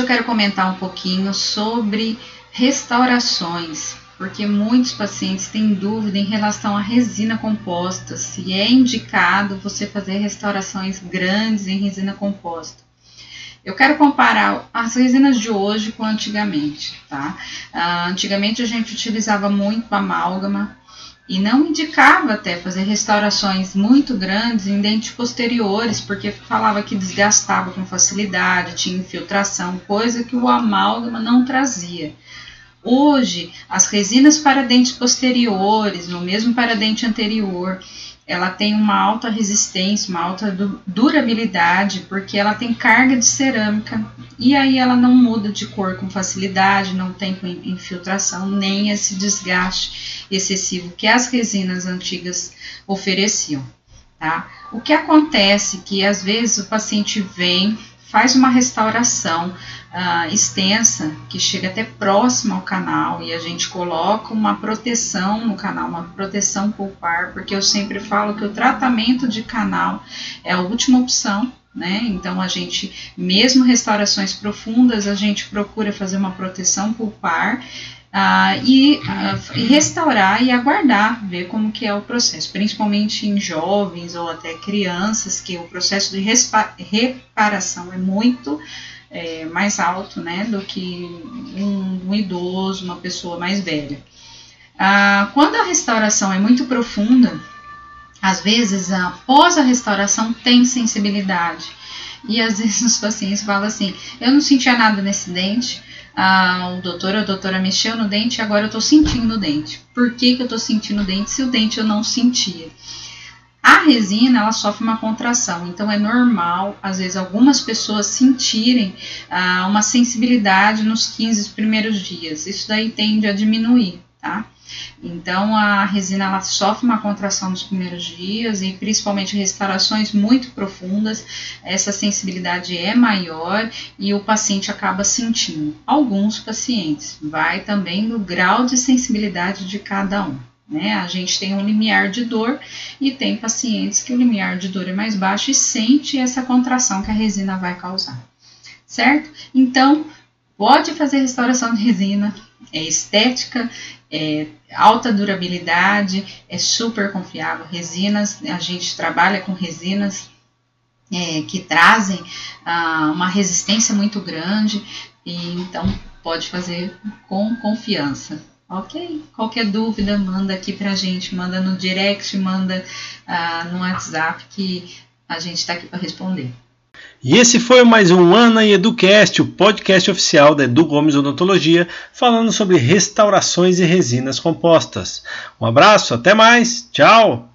eu quero comentar um pouquinho sobre restaurações, porque muitos pacientes têm dúvida em relação à resina composta, se é indicado você fazer restaurações grandes em resina composta. Eu quero comparar as resinas de hoje com antigamente, tá? Uh, antigamente a gente utilizava muito amálgama e não indicava até fazer restaurações muito grandes em dentes posteriores, porque falava que desgastava com facilidade, tinha infiltração, coisa que o amálgama não trazia. Hoje, as resinas para dentes posteriores, ou mesmo para dente anterior, ela tem uma alta resistência, uma alta durabilidade, porque ela tem carga de cerâmica e aí ela não muda de cor com facilidade, não tem infiltração, nem esse desgaste excessivo que as resinas antigas ofereciam. Tá? O que acontece que às vezes o paciente vem, faz uma restauração, uh, extensa, que chega até próximo ao canal, e a gente coloca uma proteção no canal, uma proteção pulpar, porque eu sempre falo que o tratamento de canal é a última opção, né? Então a gente, mesmo restaurações profundas, a gente procura fazer uma proteção pulpar Uh, e, e, restaurar e aguardar, ver como que é o processo, principalmente em jovens ou até crianças, que o processo de reparação é muito é, mais alto né, do que um, um, idoso, uma pessoa mais velha. Ah, quando a restauração é muito profunda, às vezes após a restauração tem sensibilidade. E às vezes os pacientes falam assim: eu não sentia nada nesse dente, ah, o doutor ou a doutora mexeu no dente e agora eu estou sentindo o dente. Por que, que eu estou sentindo o dente se o dente eu não sentia? A resina ela sofre uma contração, então é normal, às vezes, algumas pessoas sentirem ah, uma sensibilidade nos 15 primeiros dias. Isso daí tende a diminuir, tá? Então a resina ela sofre uma contração nos primeiros dias e principalmente restaurações muito profundas, essa sensibilidade é maior e o paciente acaba sentindo. Alguns pacientes, vai também no grau de sensibilidade de cada um. Né? A gente tem um limiar de dor e tem pacientes que o limiar de dor é mais baixo e sente essa contração que a resina vai causar, certo? Então, pode fazer restauração de resina, é estética, é alta durabilidade, é super confiável. Resinas, a gente trabalha com resinas é, que trazem ah, uma resistência muito grande, e então pode fazer com confiança. Ok? Qualquer dúvida, manda aqui pra gente, manda no direct, manda uh, no WhatsApp que a gente está aqui para responder. E esse foi mais um Ana e Educast, o podcast oficial da Edu Gomes Odontologia, falando sobre restaurações e resinas compostas. Um abraço, até mais, tchau!